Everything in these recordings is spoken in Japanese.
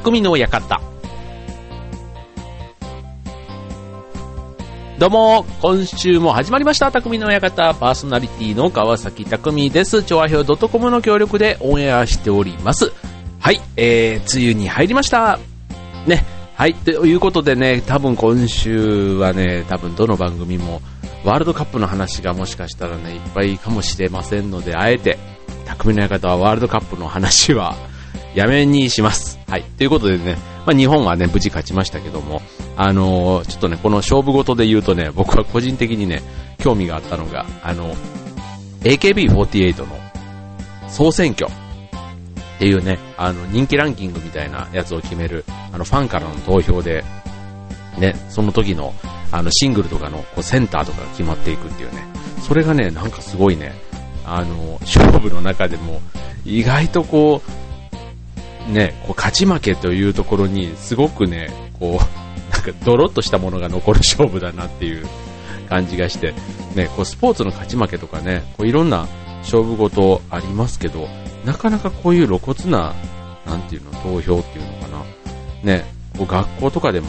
匠の館。どうも、今週も始まりました、匠の館、パーソナリティの川崎匠です。調和表 .com の協力でオンエアしております。はい、えー、梅雨に入りました。ね、はい、ということでね、多分今週はね、多分どの番組も、ワールドカップの話がもしかしたらね、いっぱいかもしれませんので、あえて、匠の館はワールドカップの話は、やめにします。はい。ということでね、まあ、日本はね、無事勝ちましたけども、あのー、ちょっとね、この勝負事で言うとね、僕は個人的にね、興味があったのが、あの、AKB48 の総選挙っていうね、あの、人気ランキングみたいなやつを決める、あの、ファンからの投票で、ね、その時の、あの、シングルとかの、こう、センターとかが決まっていくっていうね、それがね、なんかすごいね、あの、勝負の中でも、意外とこう、ね、こう勝ち負けというところに、すごくね、こう、なんかドロッとしたものが残る勝負だなっていう感じがして、ね、こうスポーツの勝ち負けとかね、こういろんな勝負事ありますけど、なかなかこういう露骨な、なんていうの、投票っていうのかな。ね、こう学校とかでも、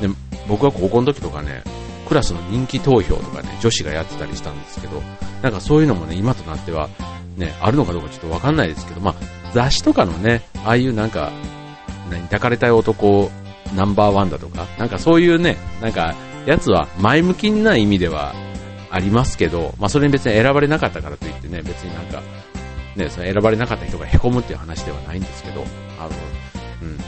ね、僕は高校の時とかね、クラスの人気投票とかね、女子がやってたりしたんですけど、なんかそういうのもね、今となっては、ね、あるのかどうかちょっとわかんないですけど、まあ、雑誌とかのね、ああいうなんか、何、抱かれたい男ナンバーワンだとか、なんかそういうね、なんか、やつは前向きな意味ではありますけど、まあそれに別に選ばれなかったからといってね、別になんか、ね、その選ばれなかった人が凹むっていう話ではないんですけど、あの、うん。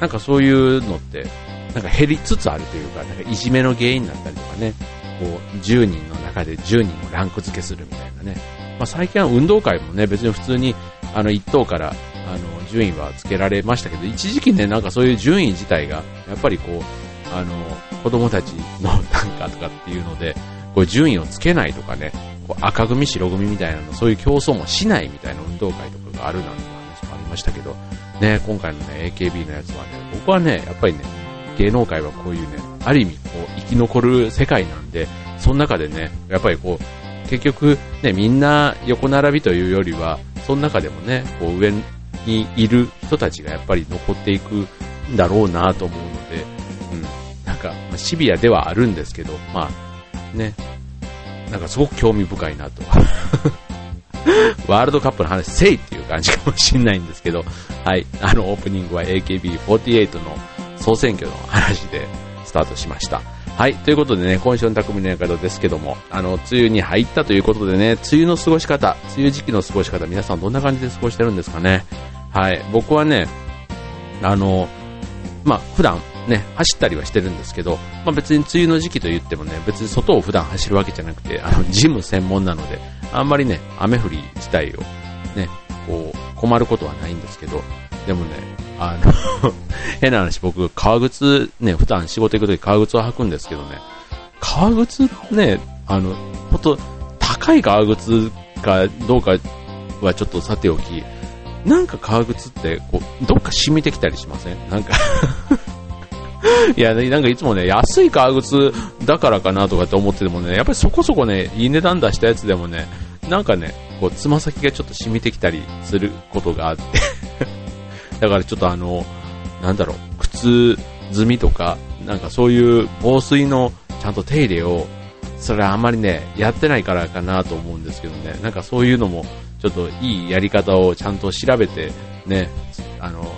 なんかそういうのって、なんか減りつつあるというか、なんかいじめの原因になったりとかね、こう、10人の中で10人をランク付けするみたいなね。まあ最近は運動会もね、別に普通にあの、1等から、あの、順位はつけられましたけど、一時期ね、なんかそういう順位自体が、やっぱりこう、あの、子供たちのなんかとかっていうので、こう順位をつけないとかね、こう赤組、白組みたいなの、そういう競争もしないみたいな運動会とかがあるなんて話もありましたけど、ね、今回のね、AKB のやつはね、僕はね、やっぱりね、芸能界はこういうね、ある意味、こう、生き残る世界なんで、その中でね、やっぱりこう、結局、ね、みんな横並びというよりは、その中でもね、こう上にいる人たちがやっぱり残っていくんだろうなと思うので、うん、なんか、ま、シビアではあるんですけど、まあ、ね、なんかすごく興味深いなと。ワールドカップの話、せいっていう感じかもしれないんですけど、はい、あのオープニングは AKB48 の総選挙の話でスタートしました。はい。ということでね、今週の匠の館ですけども、あの、梅雨に入ったということでね、梅雨の過ごし方、梅雨時期の過ごし方、皆さんどんな感じで過ごしてるんですかね？はい。僕はね、あの、まあ、普段ね、走ったりはしてるんですけど、まあ、別に梅雨の時期と言ってもね、別に外を普段走るわけじゃなくて、あの、ジム専門なので、あんまりね、雨降り自体をね、こう、困ることはないんですけど、でもね、あの 変な話、僕、革靴ね、普段仕事行くとき革靴を履くんですけどね、革靴ね、あの、ほんと、高い革靴かどうかはちょっとさておき、なんか革靴って、こう、どっか染みてきたりしません？なんか いや、なんかいつもね、安い革靴だからかなとかって思っててもね、やっぱりそこそこね、いい値段出したやつでもね、なんかね、こう、つま先がちょっと染みてきたりすることがあって。だからちょっとあの、なんだろう、靴積みとか、なんかそういう防水のちゃんと手入れを、それはあんまりね、やってないからかなと思うんですけどね、なんかそういうのも、ちょっといいやり方をちゃんと調べて、ね、あの、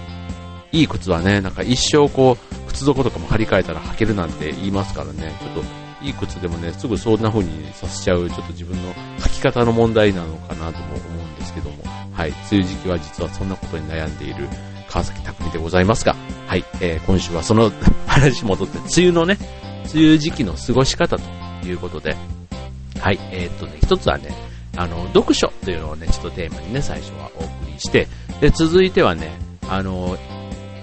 いい靴はね、なんか一生こう、靴底とかも張り替えたら履けるなんて言いますからね、ちょっといい靴でもね、すぐそんな風にさせちゃう、ちょっと自分の履き方の問題なのかなとも思うんですけども、はい、梅雨時期は実はそんなことに悩んでいる川崎匠でございますが、はい、えー、今週はその 話戻って、梅雨のね、梅雨時期の過ごし方ということで、はい、えー、っとね、一つはね、あの、読書というのをね、ちょっとテーマにね、最初はお送りして、で、続いてはね、あの、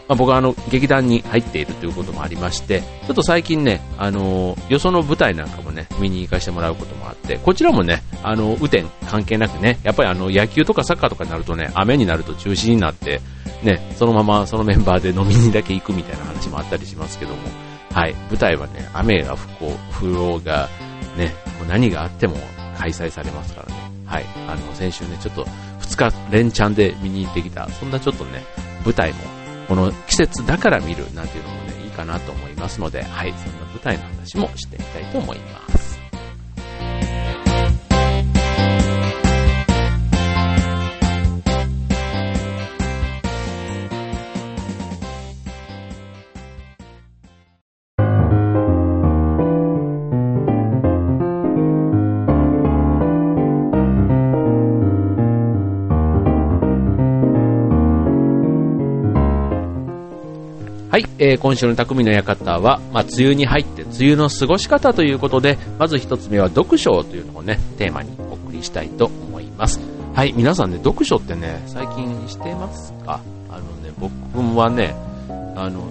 まあ、僕はあの、劇団に入っているということもありまして、ちょっと最近ね、あの、よその舞台なんかもね、見に行かせてもらうこともあって、こちらもね、あの、雨天関係なくね、やっぱりあの、野球とかサッカーとかになるとね、雨になると中止になって、ね、そのままそのメンバーで飲みにだけ行くみたいな話もあったりしますけども、はい、舞台はね、雨が降こう、降ろうが、ね、もう何があっても開催されますからね、はい、あの、先週ね、ちょっと2日連チャンで見に行ってきた、そんなちょっとね、舞台もこの季節だから見るなんていうのもね、いいかなと思いますので、はい、そんな舞台の話もしてみたいと思います。はい、えー、今週の匠の館は、まあ、梅雨に入って梅雨の過ごし方ということで、まず一つ目は読書というのをね、テーマにお送りしたいと思います。はい、皆さんね、読書ってね、最近してますか？あのね、僕はね、あの、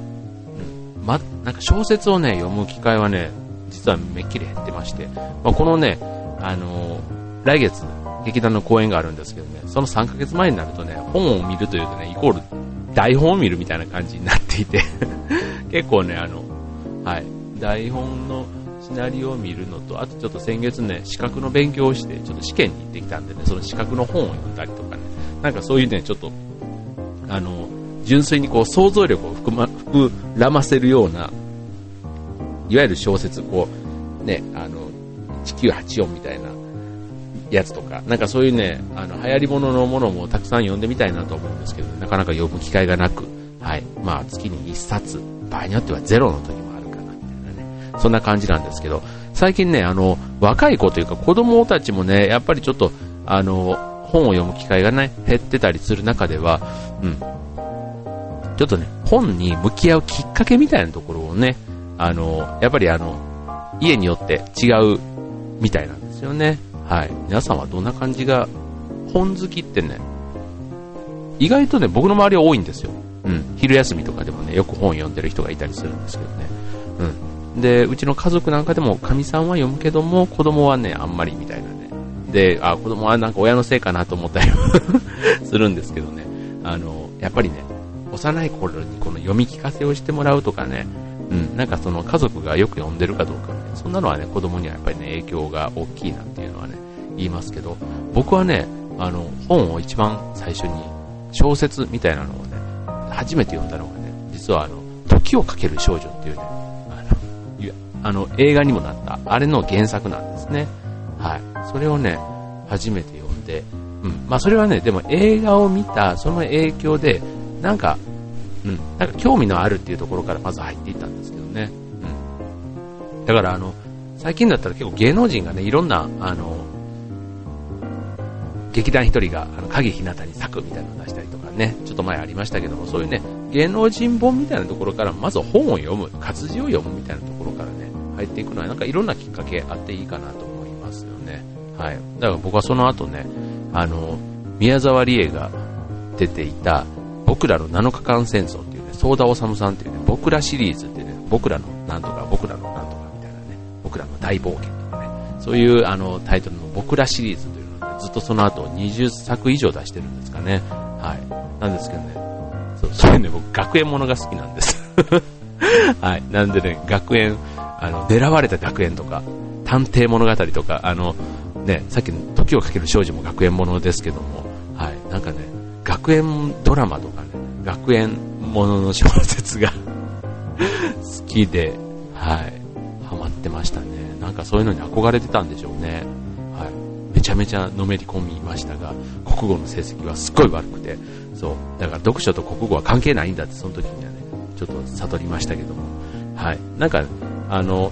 ま、なんか小説をね、読む機会はね、実はめっきり減ってまして、まあ、このね、あの、来月、劇団の公演があるんですけどね、その3ヶ月前になるとね、本を見るというとね、イコール台本を見るみたいな感じになっていて。結構ね、あの、はい、台本のシナリオを見るのと、あとちょっと先月ね、資格の勉強をして、ちょっと試験に行ってきたんでね、その資格の本を読んだりとかね、なんかそういうね、ちょっと、あの、純粋にこう想像力を含,、ま、膨らませるような、いわゆる小説、こう、ね、あの、1984みたいなやつとか、なんかそういうね、あの、流行り物のものもたくさん読んでみたいなと思うんですけど、なかなか読む機会がなく、はい。まあ、月に1冊、場合によってはゼロの時もあるかな、みたいなね。そんな感じなんですけど、最近ね、あの、若い子というか子供たちもね、やっぱりちょっと、あの、本を読む機会がね、減ってたりする中では、うん。ちょっとね、本に向き合うきっかけみたいなところをね、あの、やっぱりあの、家によって違うみたいなんですよね。はい。皆さんはどんな感じが、本好きってね、意外とね、僕の周りは多いんですよ。うん。昼休みとかでもね、よく本読んでる人がいたりするんですけどね。うん。で、うちの家族なんかでも、かみさんは読むけども、子供はね、あんまりみたいなね。で、あ、子供はなんか親のせいかなと思ったり するんですけどね。あの、やっぱりね、幼い頃にこの読み聞かせをしてもらうとかね、うん、なんかその家族がよく読んでるかどうか、ね、そんなのはね、子供にはやっぱりね、影響が大きいなっていうのはね、言いますけど、僕はね、あの、本を一番最初に、小説みたいなのをね、初めて読んだのがね、実はあの、時をかける少女っていうね、あの、あの映画にもなった、あれの原作なんですね。はい。それをね、初めて読んで、うん。まあそれはね、でも映画を見た、その影響で、なんか、うん、なんか興味のあるっていうところからまず入っていったんですけどね。うん。だからあの、最近だったら結構芸能人がね、いろんな、あの、劇団一人が、あの、影ひなたに咲くみたいなのを出したりとね、ちょっと前ありましたけども、そういうね、芸能人本みたいなところから、まず本を読む、活字を読むみたいなところからね、入っていくのは、なんかいろんなきっかけあっていいかなと思いますよね。はい。だから僕はその後ね、あの、宮沢りえが出ていた、僕らの7日間戦争っていうね、ソーダオサムさんっていうね、僕らシリーズってね、僕らのなんとか、僕らのなんとかみたいなね、僕らの大冒険とかね、そういうあのタイトルの僕らシリーズというずっとその後20作以上出してるんですかね。はい。なんですけどね、そうそういうね、僕学園ものが好きなんです。はい。なんでね、学園、あの、狙われた学園とか、探偵物語とか、あの、ね、さっきの時をかける少女も学園ものですけども、はい。なんかね、学園ドラマとかね、学園ものの小説が 好きで、はい。ハマってましたね。なんかそういうのに憧れてたんでしょうね。はいちゃめちゃのめり込みましたが、国語の成績はすっごい悪くて、そう、だから読書と国語は関係ないんだって、その時にはね、ちょっと悟りましたけども、はい。なんか、あの、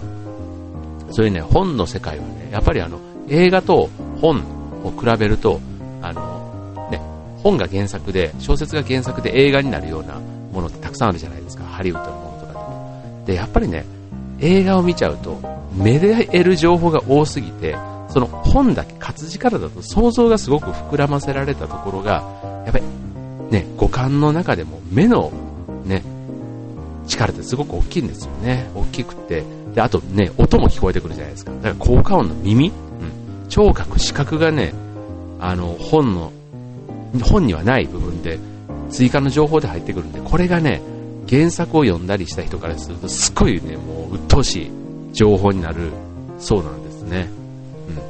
そういうね、本の世界はね、やっぱりあの、映画と本を比べると、あの、ね、本が原作で、小説が原作で映画になるようなものってたくさんあるじゃないですか、ハリウッドのものとかでも。で、やっぱりね、映画を見ちゃうと、目で得る情報が多すぎて、その本だけ活字からだと想像がすごく膨らませられたところが、やっぱりね、五感の中でも目のね、力ってすごく大きいんですよね。大きくて。で、あとね、音も聞こえてくるじゃないですか。だから効果音の耳、うん、聴覚、視覚がね、あの、本の、本にはない部分で追加の情報で入ってくるんで、これがね、原作を読んだりした人からすると、すっごいね、もう鬱陶しい情報になるそうなんですね。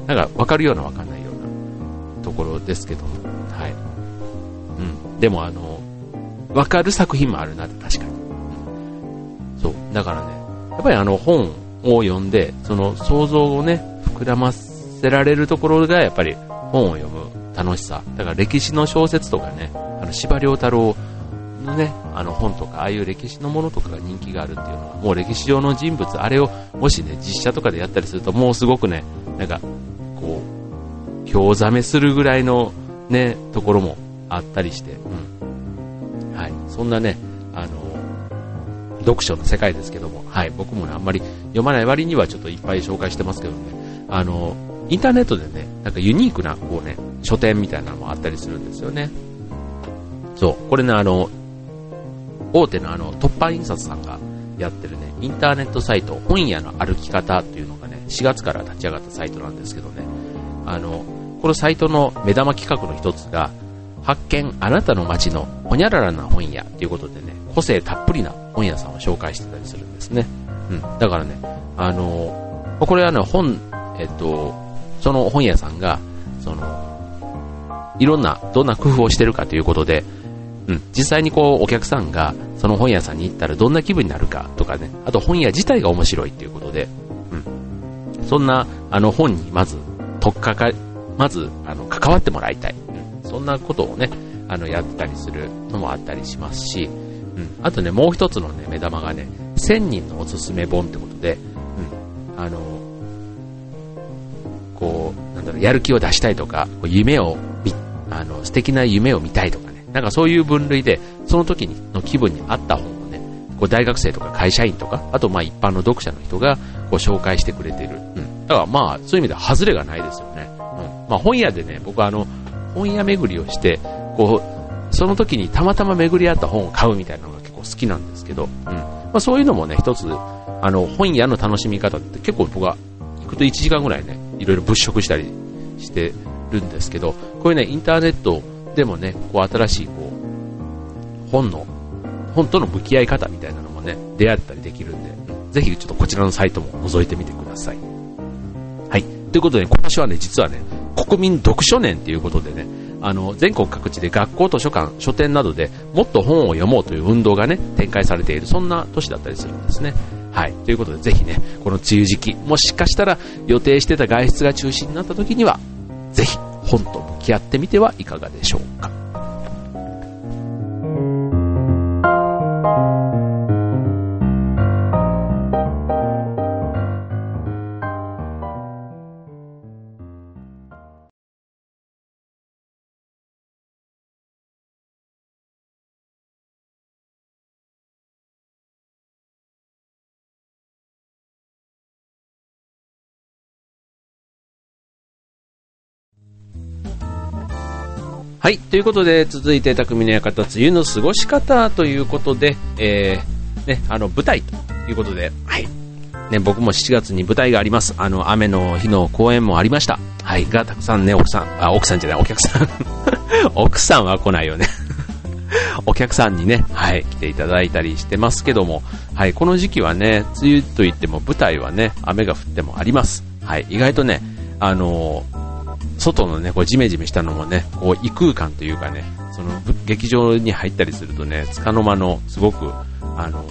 なんか分かるような分かんないようなところですけども、はい。うん。でもあの、わかる作品もあるなって確かに。うん、そう。だからね、やっぱりあの本を読んで、その想像をね、膨らませられるところがやっぱり本を読む楽しさ。だから歴史の小説とかね、あの司馬太郎のね、あの本とか、ああいう歴史のものとかが人気があるっていうのは、もう歴史上の人物、あれをもしね、実写とかでやったりすると、もうすごくね、なんか、こう、興ざめするぐらいのね、ところもあったりして、うん。はい。そんなね、あの、読書の世界ですけども、はい。僕もね、あんまり読まない割にはちょっといっぱい紹介してますけどね、あの、インターネットでね、なんかユニークな、こうね、書店みたいなのもあったりするんですよね。そう。これね、あの、大手のあの、突破印刷さんがやってるね、インターネットサイト、本屋の歩き方っていうのがね、4月から立ち上がったサイトなんですけどね、あの、このサイトの目玉企画の一つが、発見あなたの街のほにゃららな本屋ということでね、個性たっぷりな本屋さんを紹介してたりするんですね。うん。だからね、あの、これはね、本、えっと、その本屋さんが、その、いろんな、どんな工夫をしてるかということで、うん、実際にこう、お客さんが、その本屋さんに行ったらどんな気分になるかとかね、あと本屋自体が面白いっていうことで、うん、そんな、あの本にまず、特化かか、まず、あの、関わってもらいたい。うん、そんなことをね、あの、やったりするのもあったりしますし、うん、あとね、もう一つのね、目玉がね、1000人のおすすめ本ってことで、うん、あの、こう、なんだろう、やる気を出したいとか、夢をあの、素敵な夢を見たいとか、なんかそういう分類で、その時の気分に合った本をね、こう大学生とか会社員とか、あとまあ一般の読者の人がこう紹介してくれてる。うん。だからまあ、そういう意味では外れがないですよね。うん。まあ本屋でね、僕はあの、本屋巡りをして、こう、その時にたまたま巡り合った本を買うみたいなのが結構好きなんですけど、うん。まあそういうのもね、一つ、あの、本屋の楽しみ方って結構僕は行くと1時間ぐらいね、いろいろ物色したりしてるんですけど、こういうね、インターネットでもね、こう新しいこう、本の、本との向き合い方みたいなのもね、出会ったりできるんで、ぜひちょっとこちらのサイトも覗いてみてください。はい。ということで、今年はね、実はね、国民読書年ということでね、あの、全国各地で学校図書館、書店などでもっと本を読もうという運動がね、展開されている、そんな年だったりするんですね。はい。ということで、ぜひね、この梅雨時期、もしかしたら予定してた外出が中止になった時には、ぜひ本と向き合ってみてはいかがでしょうか。はい。ということで、続いて、匠の館、梅雨の過ごし方ということで、えー、ね、あの、舞台ということで、はい。ね、僕も7月に舞台があります。あの、雨の日の公演もありました。はい。が、たくさんね、奥さん、あ、奥さんじゃない、お客さん。奥さんは来ないよね お客さんにね、はい、来ていただいたりしてますけども、はい、この時期はね、梅雨といっても舞台はね、雨が降ってもあります。はい、意外とね、あの外のね、こうジメジメしたのもね、こう異空間というかね、その劇場に入ったりするとね、束の間のすごく、あの、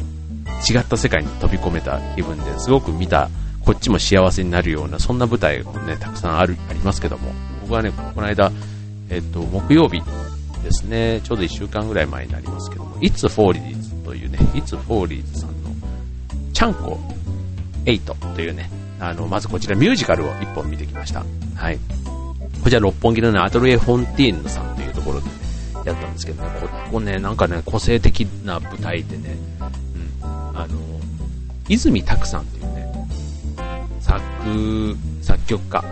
違った世界に飛び込めた気分ですごく見た、こっちも幸せになるような、そんな舞台もね、たくさんある、ありますけども、僕はね、この間、えっと、木曜日ですね、ちょうど1週間ぐらい前になりますけども、It's for Leads というね、It's for Leads さんの、ちゃんこ8というね、あの、まずこちらミュージカルを1本見てきました。はい。こちら六本木のね、アトリエ・フォンティーヌさんというところでね、やったんですけどね、ここね、なんかね、個性的な舞台でね、うん、あの、泉拓さんっていうね、作、作曲家、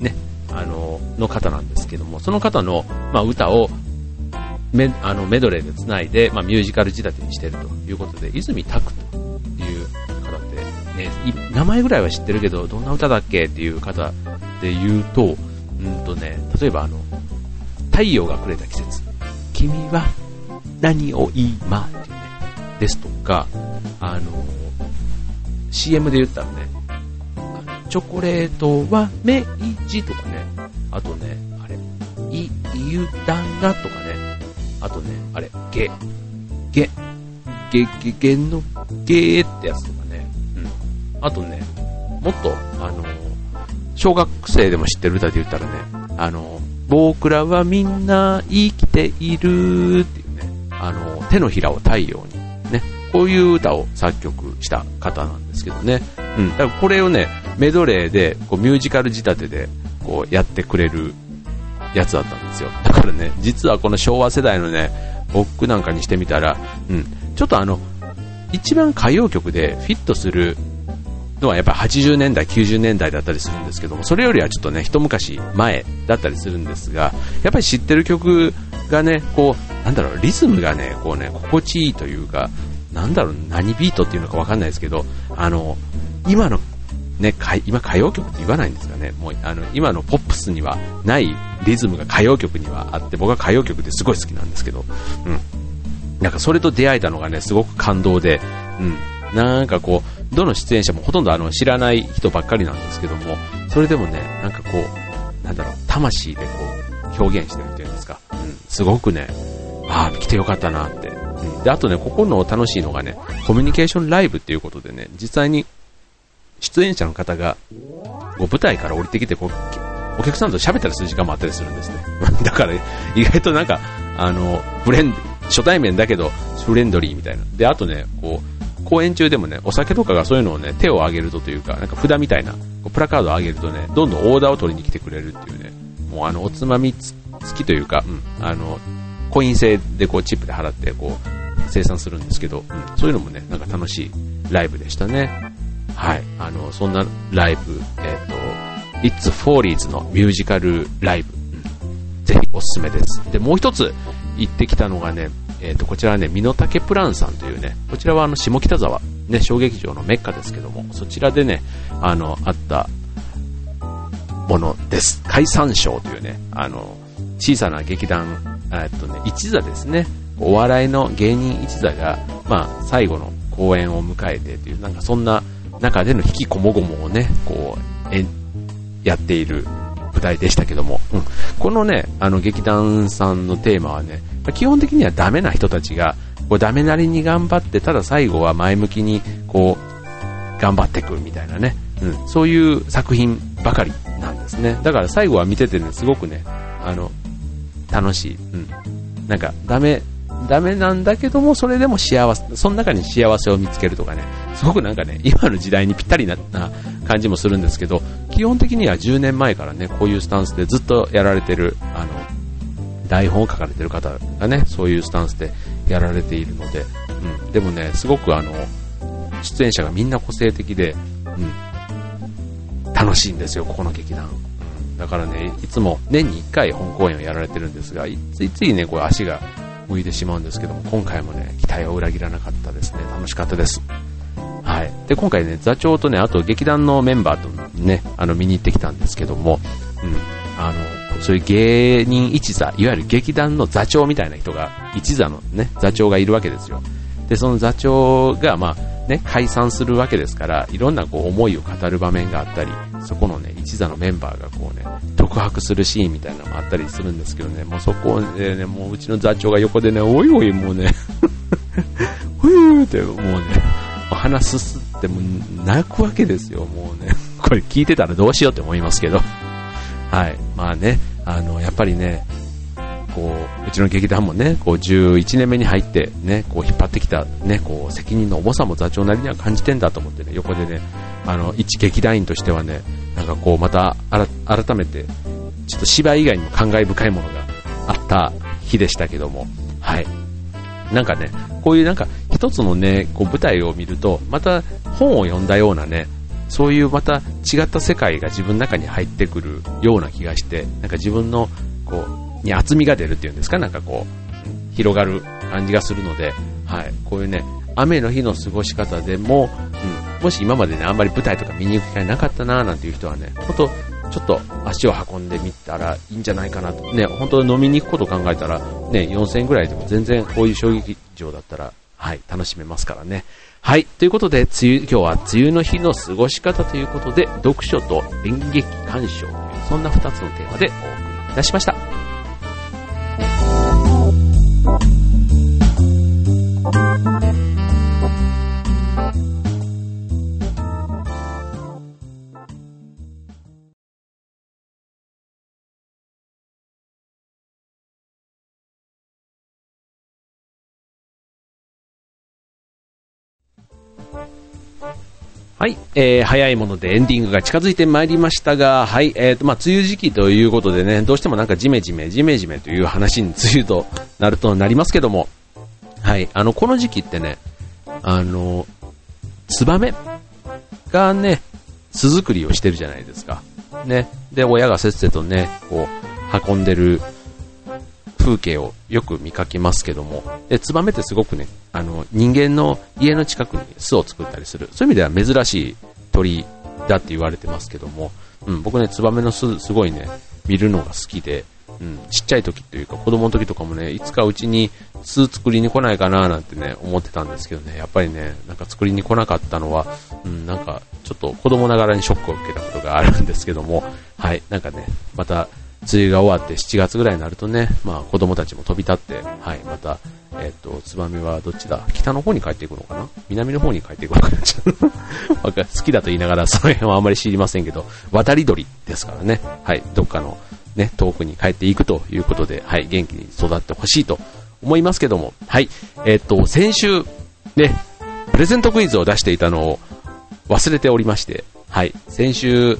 ね、あの、の方なんですけども、その方の、まあ、歌をメあのメドレーで繋いで、まあ、ミュージカル仕立てにしてるということで、泉拓という方で、ね、名前ぐらいは知ってるけど、どんな歌だっけっていう方で言うと、うんとね、例えばあの、太陽がくれた季節、君は何を今っていうね、ですとか、あの、CM で言ったらね、チョコレートは明治とかね、あとね、あれ、い、ゆだがとかね、あとね、あれ、ゲ、ゲ、ゲ、ゲ、ゲのゲーってやつとかね。うん。あとね、もっと、小学生でも知ってる歌で言ったらね、あの、僕らはみんな生きているっていうね、あの、手のひらを太陽に、ね、こういう歌を作曲した方なんですけどね。うん。だからこれをね、メドレーで、こうミュージカル仕立てで、こうやってくれるやつだったんですよ。だからね、実はこの昭和世代のね、僕なんかにしてみたら、うん、ちょっとあの、一番歌謡曲でフィットするのはやっぱ80年代、90年代だったりするんですけども、それよりはちょっとね、一昔前だったりするんですが、やっぱり知ってる曲がね、こう、なんだろう、リズムがね、こうね、心地いいというか、なんだろう、何ビートっていうのかわかんないですけど、あの、今のね、今歌謡曲って言わないんですかね。もう、あの、今のポップスにはないリズムが歌謡曲にはあって、僕は歌謡曲ですごい好きなんですけど、うん。なんかそれと出会えたのがね、すごく感動で、うん。なんかこう、どの出演者もほとんどあの知らない人ばっかりなんですけども、それでもね、なんかこう、なんだろう、魂でこう、表現してるっていうんですか。うん。すごくね、ああ、来てよかったなって。うん。で、あとね、ここの楽しいのがね、コミュニケーションライブっていうことでね、実際に出演者の方が、こう舞台から降りてきてこう、お客さんと喋ったりする時間もあったりするんですね。だから、意外となんか、あの、フレン、初対面だけど、フレンドリーみたいな。で、あとね、こう、公演中でもね、お酒とかがそういうのをね、手を挙げるとというか、なんか札みたいな、プラカードを上げるとね、どんどんオーダーを取りに来てくれるっていうね、もうあの、おつまみ付きというか、うん、あの、コイン制でこう、チップで払って、こう、生産するんですけど、うん、そういうのもね、なんか楽しいライブでしたね。はい。あの、そんなライブ、えっ、ー、と、It's Follies のミュージカルライブ、うん、ぜひおすすめです。で、もう一つ行ってきたのがね、えっ、ー、と、こちらはね、ミノタケプランさんというね、こちらはあの、下北沢、ね、小劇場のメッカですけども、そちらでね、あの、あったものです。解散賞というね、あの、小さな劇団、えっとね、一座ですね。お笑いの芸人一座が、まあ、最後の公演を迎えてという、なんかそんな中での引きこもごもをね、こう、え、やっている舞台でしたけども、うん、このね、あの劇団さんのテーマはね、基本的にはダメな人たちが、こうダメなりに頑張って、ただ最後は前向きに、こう、頑張っていくみたいなね、うん、そういう作品ばかりなんですね。だから最後は見ててね、すごくね、あの、楽しい。うん。なんか、ダメ、ダメなんだけども、それでも幸せ、その中に幸せを見つけるとかね、すごくなんかね、今の時代にぴったりな感じもするんですけど、基本的には10年前からね、こういうスタンスでずっとやられてる、あの、台本を書かれてる方がね、そういうスタンスでやられているので、うん、でもね、すごくあの、出演者がみんな個性的で、うん、楽しいんですよ、ここの劇団。だからね、いつも年に1回本公演をやられてるんですが、いついついね、こう足が向いてしまうんですけども、今回もね、期待を裏切らなかったですね。楽しかったです。はい。で、今回ね、座長とね、あと劇団のメンバーとね、あの、見に行ってきたんですけども、うん、あの、そういう芸人一座、いわゆる劇団の座長みたいな人が、一座のね、座長がいるわけですよ。で、その座長が、まあ、ね、解散するわけですから、いろんなこう思いを語る場面があったり、そこのね、一座のメンバーがこうね、独白するシーンみたいなのもあったりするんですけどね、もうそこでね、もううちの座長が横でね、おいおいもうね ふーって、もうね、鼻すすっても泣くわけですよ、もうね。これ聞いてたらどうしようって思いますけど。はい。まあね、あの、やっぱりね、こう、うちの劇団もね、こう11年目に入ってね、こう引っ張ってきたね、こう責任の重さも座長なりには感じてんだと思ってね、横でね、あの、一劇団員としてはね、なんかこうまた改めて、ちょっと芝居以外にも感慨深いものがあった日でしたけども、はい。なんかね、こういうなんか一つのね、こう舞台を見ると、また本を読んだようなね、そういうまた違った世界が自分の中に入ってくるような気がして、なんか自分のこう、に厚みが出るっていうんですか、なんかこう、広がる感じがするので、はい、こういうね、雨の日の過ごし方でも、うん、もし今までね、あんまり舞台とか見に行く機会なかったなーなんていう人はね、ほんと、ちょっと足を運んでみたらいいんじゃないかなと。ね、本当に飲みに行くこと考えたら、ね、4000円ぐらいでも全然こういう衝撃場だったら、はい、楽しめますからね。はい、ということで、梅雨、今日は梅雨の日の過ごし方ということで、読書と演劇鑑賞という、そんな2つのテーマでお送りいたしました。thank you はい、えー、早いものでエンディングが近づいてまいりましたが、はい、えーと、まあ、梅雨時期ということでね、どうしてもなんかジメジメ、ジメジメという話に梅雨となるとなりますけども、はい、あの、この時期ってね、あの、ツバメがね、巣作りをしてるじゃないですか。ね。で、親がせっせとね、こう、運んでる風景をよく見かけますけども、で、ツバメってすごくね、あの、人間の家の近くに巣を作ったりする、そういう意味では珍しい鳥だって言われてますけども、うん、僕ね、ツバメの巣、すごいね、見るのが好きで、うん、ちっちゃい時というか子供の時とかもね、いつかうちに巣作りに来ないかななんてね、思ってたんですけどね、やっぱりね、なんか作りに来なかったのは、うん、なんかちょっと子供ながらにショックを受けたことがあるんですけども、はい、なんかね、また梅雨が終わって7月ぐらいになるとね、まあ子供たちも飛び立って、はい、また、えっ、と、ツバメはどっちだ？北の方に帰っていくのかな？南の方に帰っていくのかな？好きだと言いながらその辺はあんまり知りませんけど、渡り鳥ですからね、はい、どっかのね、遠くに帰っていくということで、はい、元気に育ってほしいと思いますけども、はい、えっ、と、先週、ね、プレゼントクイズを出していたのを忘れておりまして、はい、先週、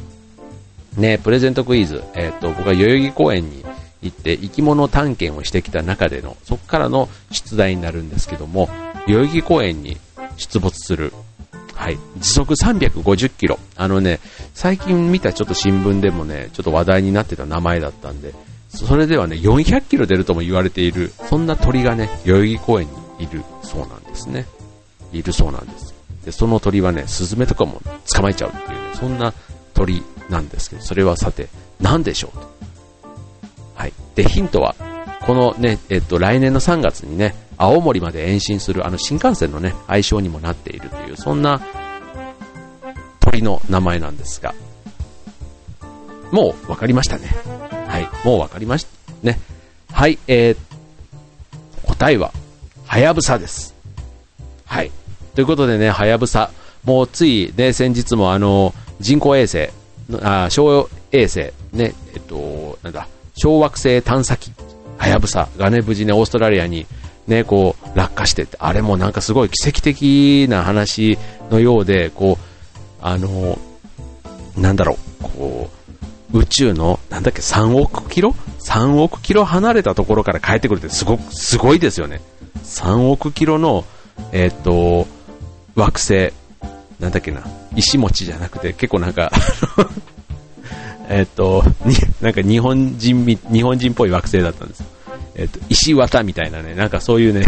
ね、プレゼントクイズ、えっ、と、僕は代々木公園に行って生き物探検をしてきた中での、そこからの出題になるんですけども、代々木公園に出没する、はい、時速350キロ。あのね、最近見たちょっと新聞でもね、ちょっと話題になってた名前だったんで、それではね、400キロ出るとも言われている、そんな鳥がね、代々木公園にいるそうなんですね。いるそうなんです。で、その鳥はね、スズメとかも捕まえちゃうっていうね、そんな鳥なんですけど、それはさて、何でしょうと。はい。で、ヒントは、このね、えっと、来年の3月にね、青森まで延伸するあの新幹線のね、愛称にもなっているという、そんな鳥の名前なんですが、もう分かりましたね。はい。もう分かりましたね。はい。えー、答えは、はやぶさです。はい。ということでね、はやぶさ。もうついね、先日もあの、人工衛星、あ小衛星、ね、えっと、なんだ、小惑星探査機、はやぶさがね、無事ね、オーストラリアにね、こう、落下してって、あれもなんかすごい奇跡的な話のようで、こう、あの、なんだろう、こう、宇宙の、なんだっけ、3億キロ ?3 億キロ離れたところから帰ってくるってすごく、すごいですよね。3億キロの、えっ、と、惑星、なんだっけな、石持ちじゃなくて、結構なんか えっと、に、なんか日本人み、日本人っぽい惑星だったんです。よ。えっと、石綿みたいなね、なんかそういうね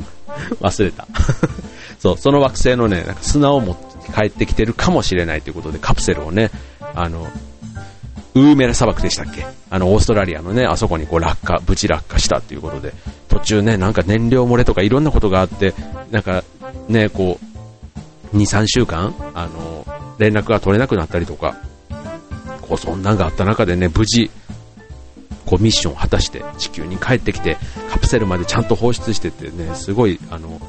忘れた。そう、その惑星のね、なんか砂を持って帰ってきてるかもしれないということで、カプセルをね、あの、ウーメラ砂漠でしたっけ？あの、オーストラリアのね、あそこにこう落下、無事落下したっていうことで、途中ね、なんか燃料漏れとかいろんなことがあって、なんかね、こう、2、3週間、あの、連絡が取れなくなったりとか、こう、そんなんがあった中でね、無事、こう、ミッションを果たして、地球に帰ってきて、カプセルまでちゃんと放出しててね、すごい、あの、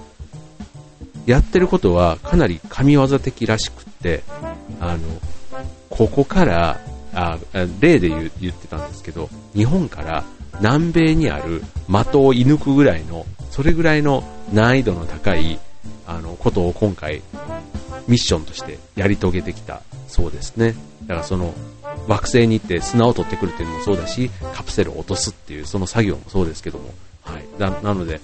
やってることはかなり神業的らしくって、あの、ここから、あ例で言言ってたんですけど、日本から南米にある的を射抜くぐらいの、それぐらいの難易度の高いあの、ことを今回、ミッションとしてやり遂げてきたそうですね。だからその、惑星に行って砂を取ってくるっていうのもそうだし、カプセルを落とすっていうその作業もそうですけども、はい。なので、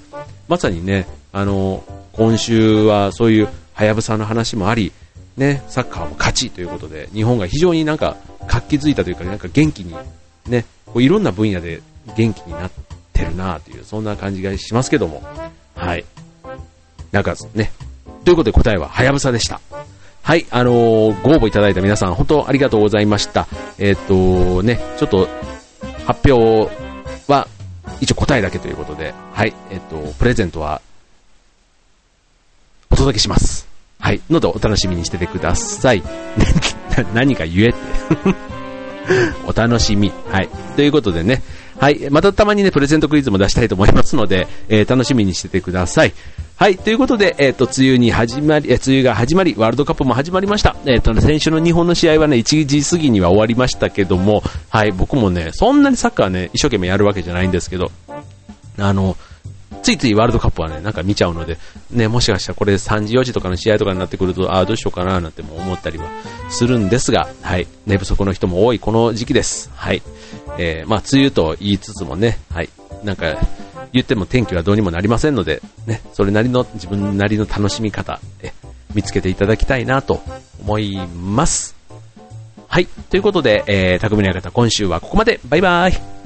まさにね、あの、今週はそういうはやぶさの話もあり、ね、サッカーも勝ちということで、日本が非常になんか活気づいたというか、なんか元気に、ね、こういろんな分野で元気になってるなという、そんな感じがしますけども、はい。なんかね、ということで答えは、はやぶさでした。はい、あのー、ご応募いただいた皆さん、本当ありがとうございました。えっ、ー、とね、ちょっと、発表は、一応答えだけということで、はい、えっ、ー、と、プレゼントは、お届けします。はい、のでお楽しみにしててください。何か言えって お楽しみ。はい。ということでね。はい。またたまにね、プレゼントクイズも出したいと思いますので、えー、楽しみにしててください。はい。ということで、えっ、ー、と、梅雨に始まり、え、梅雨が始まり、ワールドカップも始まりました。えっ、ー、と、先週の日本の試合はね、1時過ぎには終わりましたけども、はい。僕もね、そんなにサッカーね、一生懸命やるわけじゃないんですけど、あの、ついついワールドカップはね、なんか見ちゃうので、ね、もしかしたらこれ3時4時とかの試合とかになってくると、ああ、どうしようかななんても思ったりはするんですが、はい、寝不足の人も多いこの時期です。はい。えー、まあ、梅雨と言いつつもね、はい、なんか、言っても天気はどうにもなりませんので、ね、それなりの自分なりの楽しみ方、え、見つけていただきたいなと思います。はい。ということで、えー、匠の館今週はここまで。バイバイ。